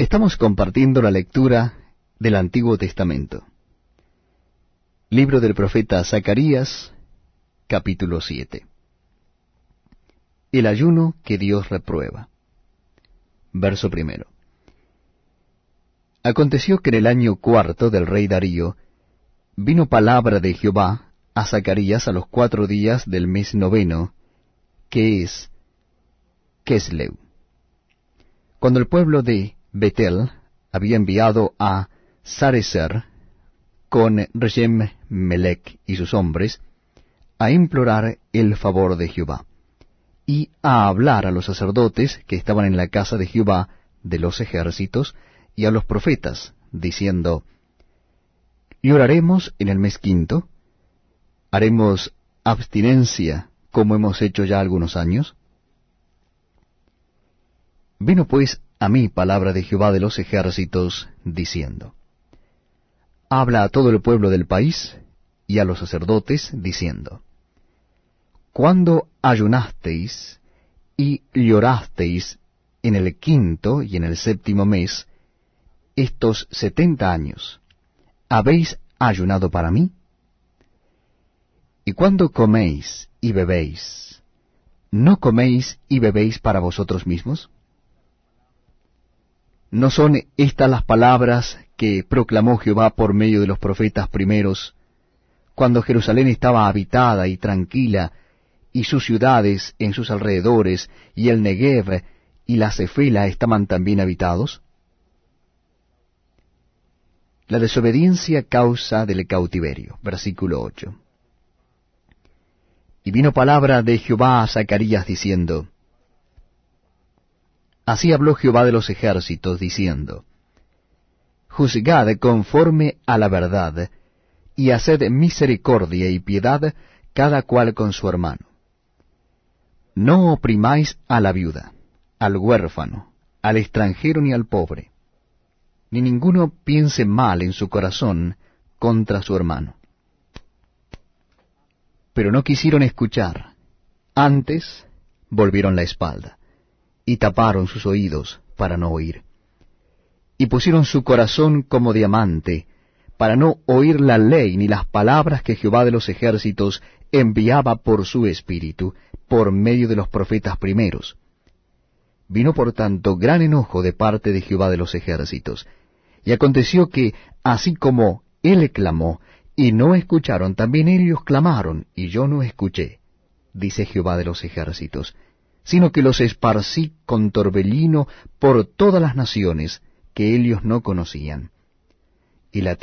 Estamos compartiendo la lectura del Antiguo Testamento. Libro del profeta Zacarías, capítulo 7. El ayuno que Dios reprueba. Verso primero. Aconteció que en el año cuarto del rey Darío vino palabra de Jehová a Zacarías a los cuatro días del mes noveno, que es Kesleu. Cuando el pueblo de Betel había enviado a Sarecer con Reshem Melech y sus hombres a implorar el favor de Jehová y a hablar a los sacerdotes que estaban en la casa de Jehová de los ejércitos y a los profetas, diciendo, ¿Y oraremos en el mes quinto? ¿Haremos abstinencia como hemos hecho ya algunos años? Vino pues a mí palabra de Jehová de los ejércitos, diciendo, Habla a todo el pueblo del país y a los sacerdotes, diciendo, Cuando ayunasteis y llorasteis en el quinto y en el séptimo mes, estos setenta años, ¿habéis ayunado para mí? Y cuando coméis y bebéis, ¿no coméis y bebéis para vosotros mismos? ¿No son estas las palabras que proclamó Jehová por medio de los profetas primeros, cuando Jerusalén estaba habitada y tranquila, y sus ciudades en sus alrededores, y el Negev y la Cefela estaban también habitados? La desobediencia causa del cautiverio. Versículo 8. Y vino palabra de Jehová a Zacarías diciendo, Así habló Jehová de los ejércitos, diciendo, Juzgad conforme a la verdad, y haced misericordia y piedad cada cual con su hermano. No oprimáis a la viuda, al huérfano, al extranjero ni al pobre, ni ninguno piense mal en su corazón contra su hermano. Pero no quisieron escuchar, antes volvieron la espalda y taparon sus oídos para no oír. Y pusieron su corazón como diamante, para no oír la ley ni las palabras que Jehová de los ejércitos enviaba por su espíritu, por medio de los profetas primeros. Vino por tanto gran enojo de parte de Jehová de los ejércitos, y aconteció que, así como él clamó, y no escucharon, también ellos clamaron, y yo no escuché, dice Jehová de los ejércitos sino que los esparcí con torbellino por todas las naciones que ellos no conocían. Y la